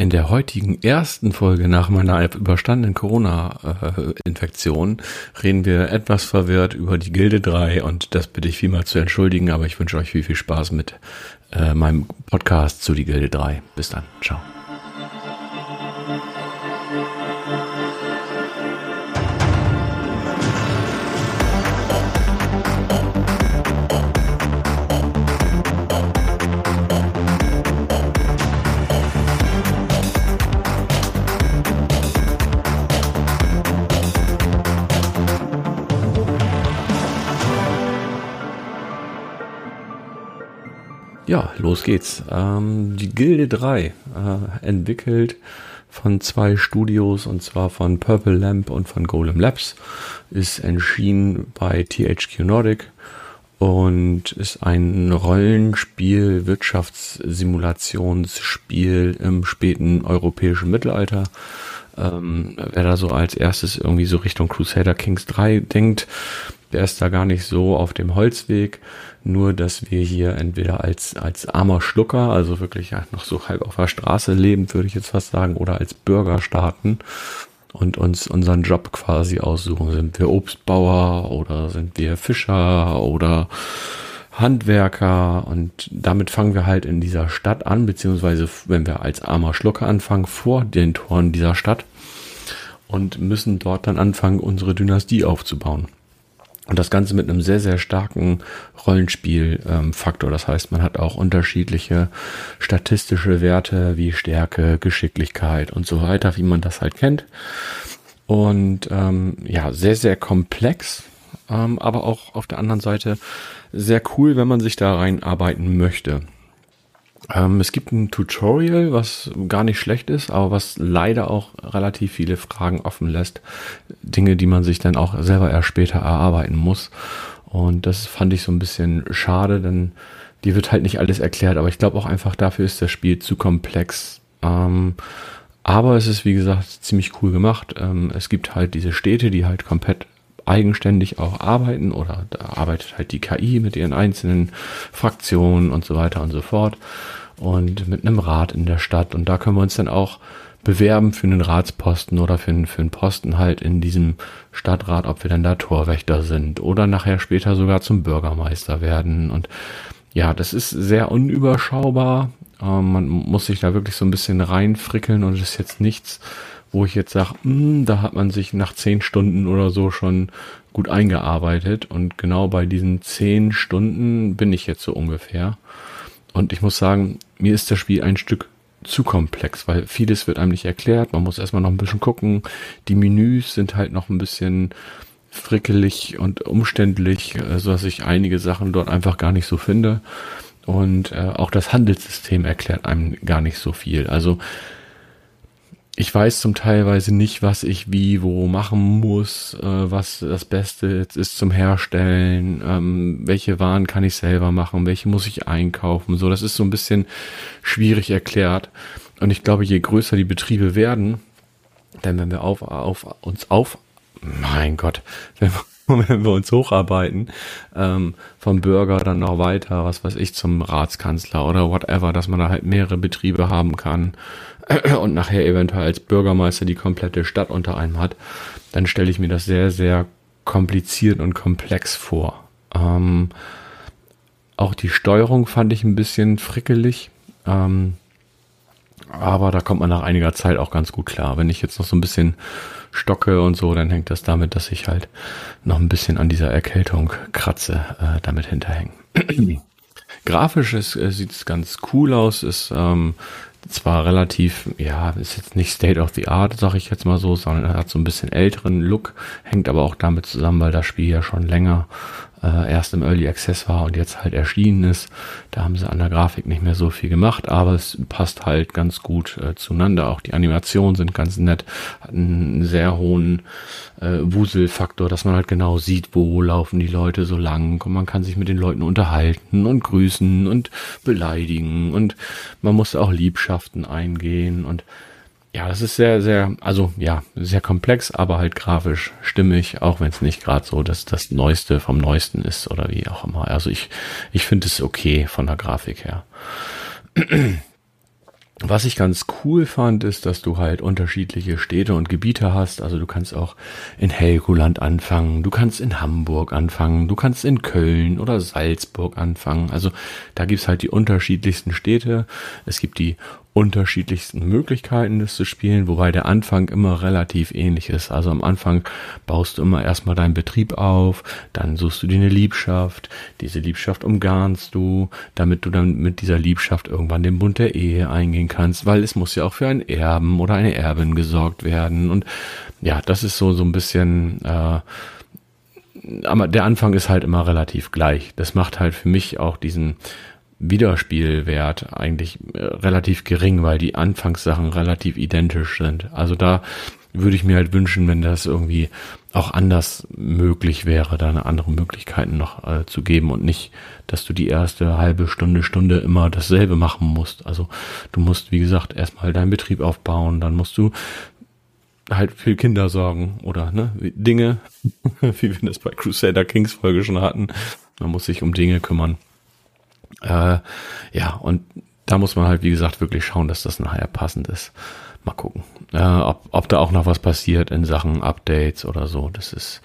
In der heutigen ersten Folge nach meiner überstandenen Corona-Infektion reden wir etwas verwirrt über die Gilde 3 und das bitte ich vielmal zu entschuldigen, aber ich wünsche euch viel, viel Spaß mit äh, meinem Podcast zu die Gilde 3. Bis dann. Ciao. Los geht's. Ähm, die Gilde 3, äh, entwickelt von zwei Studios und zwar von Purple Lamp und von Golem Labs, ist entschieden bei THQ Nordic und ist ein Rollenspiel, Wirtschaftssimulationsspiel im späten europäischen Mittelalter. Ähm, wer da so als erstes irgendwie so Richtung Crusader Kings 3 denkt, der ist da gar nicht so auf dem Holzweg. Nur, dass wir hier entweder als, als armer Schlucker, also wirklich ja, noch so halb auf der Straße leben, würde ich jetzt fast sagen, oder als Bürger starten und uns unseren Job quasi aussuchen. Sind wir Obstbauer oder sind wir Fischer oder Handwerker und damit fangen wir halt in dieser Stadt an, beziehungsweise wenn wir als armer Schlucker anfangen, vor den Toren dieser Stadt und müssen dort dann anfangen, unsere Dynastie aufzubauen. Und das Ganze mit einem sehr, sehr starken Rollenspielfaktor. Ähm, das heißt, man hat auch unterschiedliche statistische Werte wie Stärke, Geschicklichkeit und so weiter, wie man das halt kennt. Und ähm, ja, sehr, sehr komplex, ähm, aber auch auf der anderen Seite sehr cool, wenn man sich da reinarbeiten möchte. Ähm, es gibt ein Tutorial, was gar nicht schlecht ist, aber was leider auch relativ viele Fragen offen lässt. Dinge, die man sich dann auch selber erst später erarbeiten muss. Und das fand ich so ein bisschen schade, denn die wird halt nicht alles erklärt, aber ich glaube auch einfach dafür ist das Spiel zu komplex. Ähm, aber es ist, wie gesagt, ziemlich cool gemacht. Ähm, es gibt halt diese Städte, die halt komplett eigenständig auch arbeiten oder da arbeitet halt die KI mit ihren einzelnen Fraktionen und so weiter und so fort und mit einem Rat in der Stadt und da können wir uns dann auch bewerben für einen Ratsposten oder für einen, für einen Posten halt in diesem Stadtrat, ob wir dann da Torwächter sind oder nachher später sogar zum Bürgermeister werden und ja, das ist sehr unüberschaubar. Ähm, man muss sich da wirklich so ein bisschen reinfrickeln und es ist jetzt nichts, wo ich jetzt sage, hm, da hat man sich nach zehn Stunden oder so schon gut eingearbeitet. Und genau bei diesen zehn Stunden bin ich jetzt so ungefähr. Und ich muss sagen, mir ist das Spiel ein Stück zu komplex, weil vieles wird einem nicht erklärt. Man muss erstmal noch ein bisschen gucken. Die Menüs sind halt noch ein bisschen frickelig und umständlich, äh, so dass ich einige Sachen dort einfach gar nicht so finde. Und äh, auch das Handelssystem erklärt einem gar nicht so viel. Also ich weiß zum Teilweise nicht, was ich wie wo machen muss, äh, was das Beste jetzt ist zum Herstellen, ähm, welche Waren kann ich selber machen, welche muss ich einkaufen. So, das ist so ein bisschen schwierig erklärt. Und ich glaube, je größer die Betriebe werden, denn wenn wir auf, auf uns auf, mein Gott, wenn wir wenn wir uns hocharbeiten, ähm, vom Bürger dann noch weiter, was weiß ich, zum Ratskanzler oder whatever, dass man da halt mehrere Betriebe haben kann und nachher eventuell als Bürgermeister die komplette Stadt unter einem hat, dann stelle ich mir das sehr, sehr kompliziert und komplex vor. Ähm, auch die Steuerung fand ich ein bisschen frickelig. Ähm, aber da kommt man nach einiger Zeit auch ganz gut klar. Wenn ich jetzt noch so ein bisschen stocke und so, dann hängt das damit, dass ich halt noch ein bisschen an dieser Erkältung kratze, äh, damit hinterhängen. Grafisch ist, äh, sieht es ganz cool aus, ist ähm, zwar relativ, ja, ist jetzt nicht State of the Art, sag ich jetzt mal so, sondern hat so ein bisschen älteren Look, hängt aber auch damit zusammen, weil das Spiel ja schon länger äh, erst im Early Access war und jetzt halt erschienen ist. Da haben sie an der Grafik nicht mehr so viel gemacht, aber es passt halt ganz gut äh, zueinander. Auch die Animationen sind ganz nett, hat einen sehr hohen äh, Wuselfaktor, dass man halt genau sieht, wo laufen die Leute so lang und man kann sich mit den Leuten unterhalten und grüßen und beleidigen und man muss auch Liebschaften eingehen und ja, das ist sehr, sehr, also ja, sehr komplex, aber halt grafisch stimmig, auch wenn es nicht gerade so dass das Neueste vom Neuesten ist oder wie auch immer. Also ich, ich finde es okay von der Grafik her. was ich ganz cool fand, ist, dass du halt unterschiedliche Städte und Gebiete hast. Also du kannst auch in Helgoland anfangen, du kannst in Hamburg anfangen, du kannst in Köln oder Salzburg anfangen. Also da gibt's halt die unterschiedlichsten Städte. Es gibt die unterschiedlichsten Möglichkeiten, das zu spielen, wobei der Anfang immer relativ ähnlich ist. Also am Anfang baust du immer erstmal deinen Betrieb auf, dann suchst du dir eine Liebschaft, diese Liebschaft umgarnst du, damit du dann mit dieser Liebschaft irgendwann den Bund der Ehe eingehen kannst, weil es muss ja auch für einen Erben oder eine Erbin gesorgt werden. Und ja, das ist so, so ein bisschen, äh, aber der Anfang ist halt immer relativ gleich. Das macht halt für mich auch diesen, Wiederspielwert eigentlich äh, relativ gering, weil die Anfangssachen relativ identisch sind. Also da würde ich mir halt wünschen, wenn das irgendwie auch anders möglich wäre, da eine andere Möglichkeiten noch äh, zu geben und nicht, dass du die erste halbe Stunde, Stunde immer dasselbe machen musst. Also du musst, wie gesagt, erstmal deinen Betrieb aufbauen, dann musst du halt für Kinder sorgen oder ne, Dinge, wie wir das bei Crusader Kings Folge schon hatten. Man muss sich um Dinge kümmern. Äh, ja, und da muss man halt, wie gesagt, wirklich schauen, dass das nachher passend ist. Mal gucken, äh, ob, ob da auch noch was passiert in Sachen Updates oder so. Das ist,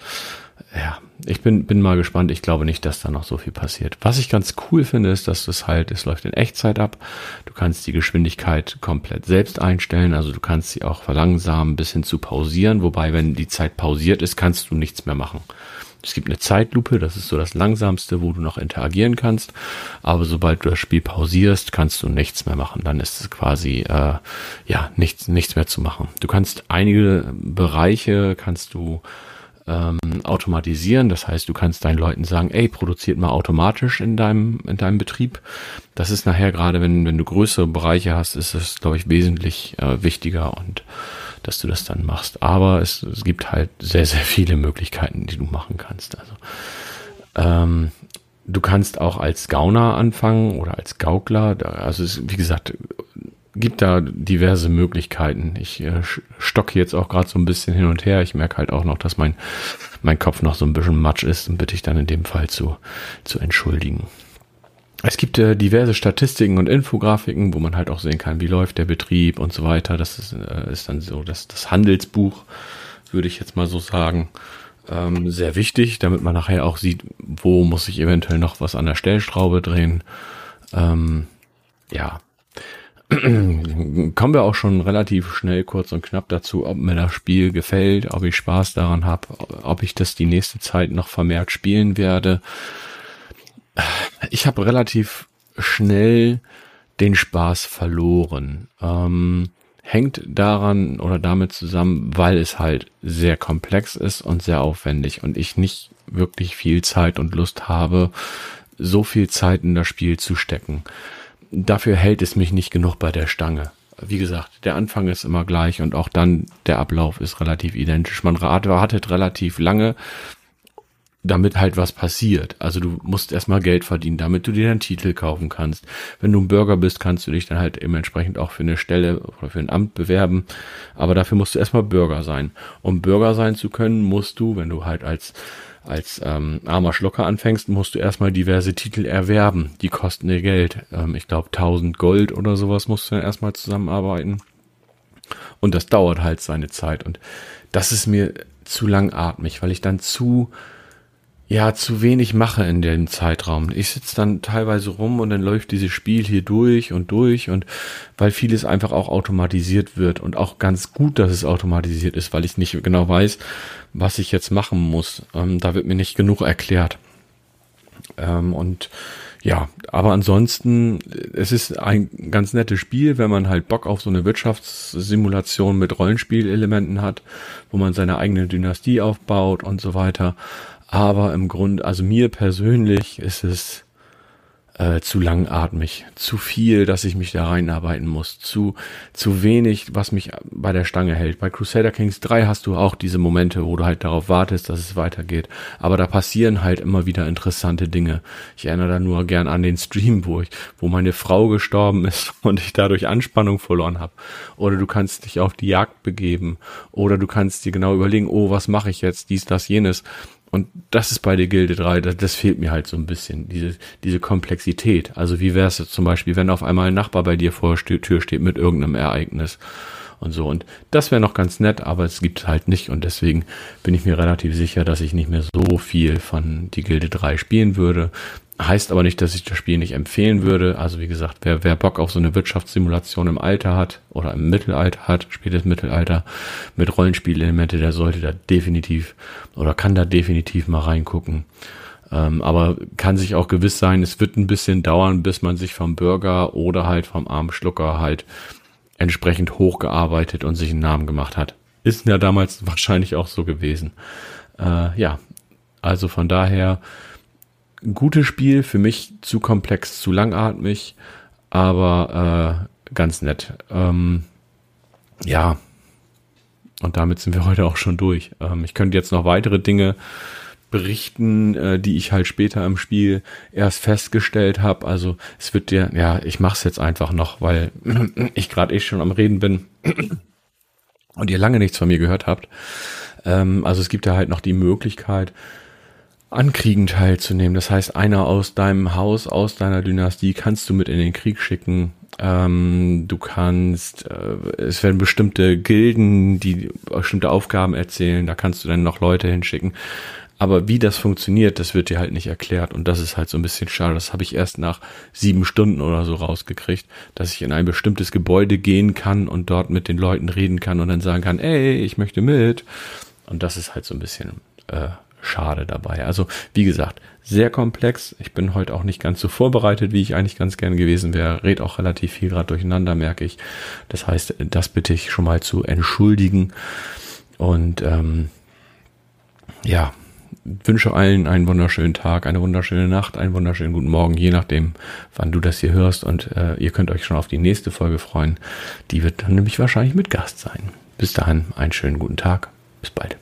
ja, ich bin, bin mal gespannt. Ich glaube nicht, dass da noch so viel passiert. Was ich ganz cool finde, ist, dass das halt, es läuft in Echtzeit ab. Du kannst die Geschwindigkeit komplett selbst einstellen. Also du kannst sie auch verlangsamen bis hin zu pausieren. Wobei, wenn die Zeit pausiert ist, kannst du nichts mehr machen. Es gibt eine Zeitlupe, das ist so das langsamste, wo du noch interagieren kannst. Aber sobald du das Spiel pausierst, kannst du nichts mehr machen. Dann ist es quasi äh, ja nichts nichts mehr zu machen. Du kannst einige Bereiche kannst du ähm, automatisieren. Das heißt, du kannst deinen Leuten sagen, ey, produziert mal automatisch in deinem, in deinem Betrieb. Das ist nachher gerade, wenn, wenn du größere Bereiche hast, ist es, glaube ich, wesentlich äh, wichtiger und dass du das dann machst. Aber es, es gibt halt sehr, sehr viele Möglichkeiten, die du machen kannst. Also ähm, du kannst auch als Gauner anfangen oder als Gaukler. Also es, wie gesagt, gibt da diverse Möglichkeiten. Ich äh, stocke jetzt auch gerade so ein bisschen hin und her. Ich merke halt auch noch, dass mein, mein Kopf noch so ein bisschen matsch ist und bitte ich dann in dem Fall zu, zu entschuldigen. Es gibt äh, diverse Statistiken und Infografiken, wo man halt auch sehen kann, wie läuft der Betrieb und so weiter. Das ist, äh, ist dann so das, das Handelsbuch, würde ich jetzt mal so sagen. Ähm, sehr wichtig, damit man nachher auch sieht, wo muss ich eventuell noch was an der Stellschraube drehen. Ähm, ja. Kommen wir auch schon relativ schnell kurz und knapp dazu, ob mir das Spiel gefällt, ob ich Spaß daran habe, ob ich das die nächste Zeit noch vermehrt spielen werde ich habe relativ schnell den Spaß verloren. Ähm, hängt daran oder damit zusammen, weil es halt sehr komplex ist und sehr aufwendig und ich nicht wirklich viel Zeit und Lust habe, so viel Zeit in das Spiel zu stecken. Dafür hält es mich nicht genug bei der Stange. Wie gesagt, der Anfang ist immer gleich und auch dann der Ablauf ist relativ identisch. Man wartet relativ lange damit halt was passiert. Also du musst erstmal Geld verdienen, damit du dir einen Titel kaufen kannst. Wenn du ein Bürger bist, kannst du dich dann halt dementsprechend auch für eine Stelle oder für ein Amt bewerben. Aber dafür musst du erstmal Bürger sein. Um Bürger sein zu können, musst du, wenn du halt als als ähm, armer Schlocker anfängst, musst du erstmal diverse Titel erwerben. Die kosten dir Geld. Ähm, ich glaube 1000 Gold oder sowas musst du dann erstmal zusammenarbeiten. Und das dauert halt seine Zeit. Und das ist mir zu langatmig, weil ich dann zu ja, zu wenig mache in dem Zeitraum. Ich sitze dann teilweise rum und dann läuft dieses Spiel hier durch und durch und weil vieles einfach auch automatisiert wird und auch ganz gut, dass es automatisiert ist, weil ich nicht genau weiß, was ich jetzt machen muss. Ähm, da wird mir nicht genug erklärt. Ähm, und ja, aber ansonsten, es ist ein ganz nettes Spiel, wenn man halt Bock auf so eine Wirtschaftssimulation mit Rollenspielelementen hat, wo man seine eigene Dynastie aufbaut und so weiter. Aber im Grunde, also mir persönlich ist es äh, zu langatmig, zu viel, dass ich mich da reinarbeiten muss, zu, zu wenig, was mich bei der Stange hält. Bei Crusader Kings 3 hast du auch diese Momente, wo du halt darauf wartest, dass es weitergeht. Aber da passieren halt immer wieder interessante Dinge. Ich erinnere da nur gern an den Stream, wo ich, wo meine Frau gestorben ist und ich dadurch Anspannung verloren habe. Oder du kannst dich auf die Jagd begeben. Oder du kannst dir genau überlegen, oh, was mache ich jetzt, dies, das, jenes und das ist bei der Gilde 3, das, das fehlt mir halt so ein bisschen, diese, diese Komplexität. Also wie wäre es zum Beispiel, wenn auf einmal ein Nachbar bei dir vor der Tür steht mit irgendeinem Ereignis und so. Und das wäre noch ganz nett, aber es gibt halt nicht. Und deswegen bin ich mir relativ sicher, dass ich nicht mehr so viel von die Gilde 3 spielen würde. Heißt aber nicht, dass ich das Spiel nicht empfehlen würde. Also wie gesagt, wer, wer Bock auf so eine Wirtschaftssimulation im Alter hat oder im Mittelalter hat, spätes Mittelalter mit Rollenspielelemente, der sollte da definitiv oder kann da definitiv mal reingucken. Ähm, aber kann sich auch gewiss sein, es wird ein bisschen dauern, bis man sich vom Bürger oder halt vom armen Schlucker halt entsprechend hochgearbeitet und sich einen Namen gemacht hat. Ist ja damals wahrscheinlich auch so gewesen. Äh, ja, also von daher ein gutes Spiel, für mich zu komplex, zu langatmig, aber äh, ganz nett. Ähm, ja, und damit sind wir heute auch schon durch. Ähm, ich könnte jetzt noch weitere Dinge berichten, äh, die ich halt später im Spiel erst festgestellt habe. Also es wird dir, ja, ich mache es jetzt einfach noch, weil ich gerade eh schon am Reden bin und ihr lange nichts von mir gehört habt. Ähm, also es gibt ja halt noch die Möglichkeit, an Kriegen teilzunehmen. Das heißt, einer aus deinem Haus, aus deiner Dynastie kannst du mit in den Krieg schicken. Ähm, du kannst, äh, es werden bestimmte Gilden, die bestimmte Aufgaben erzählen, da kannst du dann noch Leute hinschicken. Aber wie das funktioniert, das wird dir halt nicht erklärt. Und das ist halt so ein bisschen schade. Das habe ich erst nach sieben Stunden oder so rausgekriegt, dass ich in ein bestimmtes Gebäude gehen kann und dort mit den Leuten reden kann und dann sagen kann, ey, ich möchte mit. Und das ist halt so ein bisschen äh, schade dabei. Also, wie gesagt, sehr komplex. Ich bin heute auch nicht ganz so vorbereitet, wie ich eigentlich ganz gern gewesen wäre. Red auch relativ viel gerade durcheinander, merke ich. Das heißt, das bitte ich schon mal zu entschuldigen. Und ähm, ja, wünsche allen einen wunderschönen Tag, eine wunderschöne Nacht, einen wunderschönen guten Morgen, je nachdem, wann du das hier hörst. Und äh, ihr könnt euch schon auf die nächste Folge freuen. Die wird dann nämlich wahrscheinlich mit Gast sein. Bis dahin, einen schönen guten Tag. Bis bald.